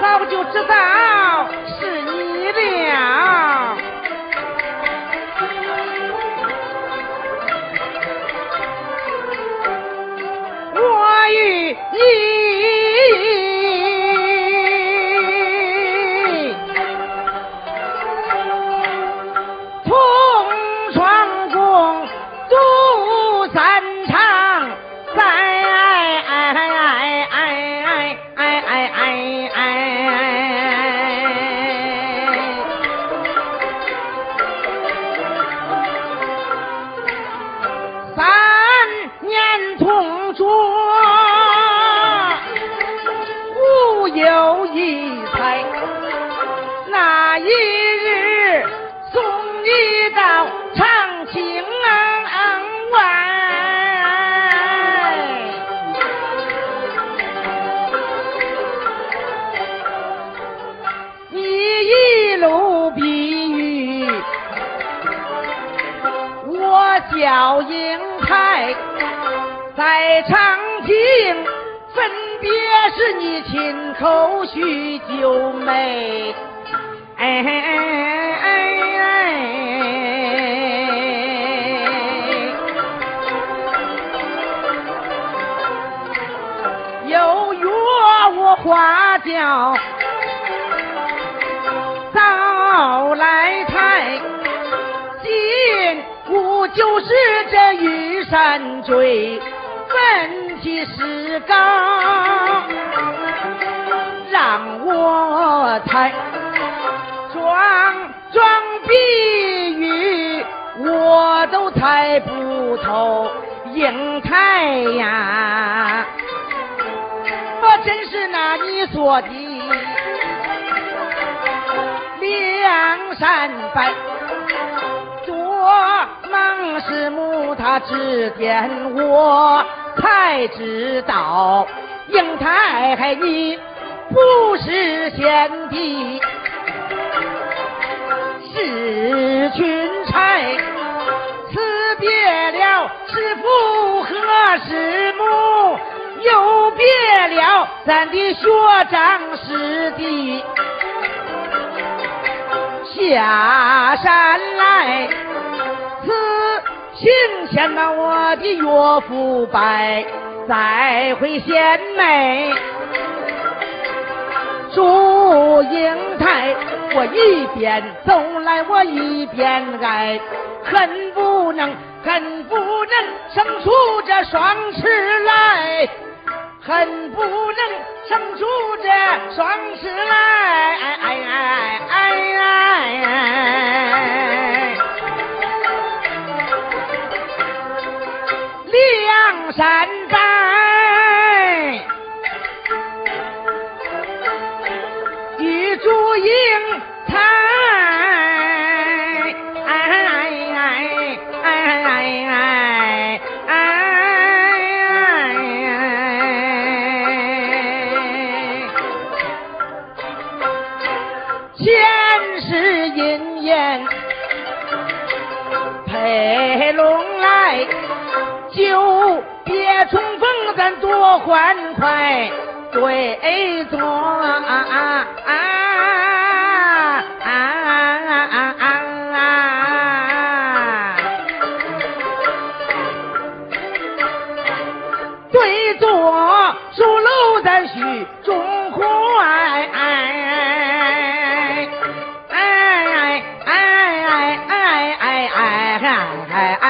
早就知道是有一猜那一日送你到长青外。你一路避雨我叫英台在长青分别是你亲口许九妹，哎哎哎！哎，有约我花轿早来台。就是这玉山坠，问题是高，猜装装碧玉，我都猜不透英台呀！我真是那你说的梁山伯。孟师母她指点我，才知道英台你不是贤弟，是群差。辞别了师父和师母，又别了咱的学长师弟，下山来。请先把我的岳父拜，再会贤妹。祝英台，我一边走来我一边爱，恨不能恨不能生出这双翅来，恨不能生出这双翅来，哎哎哎。前世姻缘配龙来。就别重逢，咱多欢快，对坐啊啊啊啊啊！对坐书楼咱许中怀，哎哎。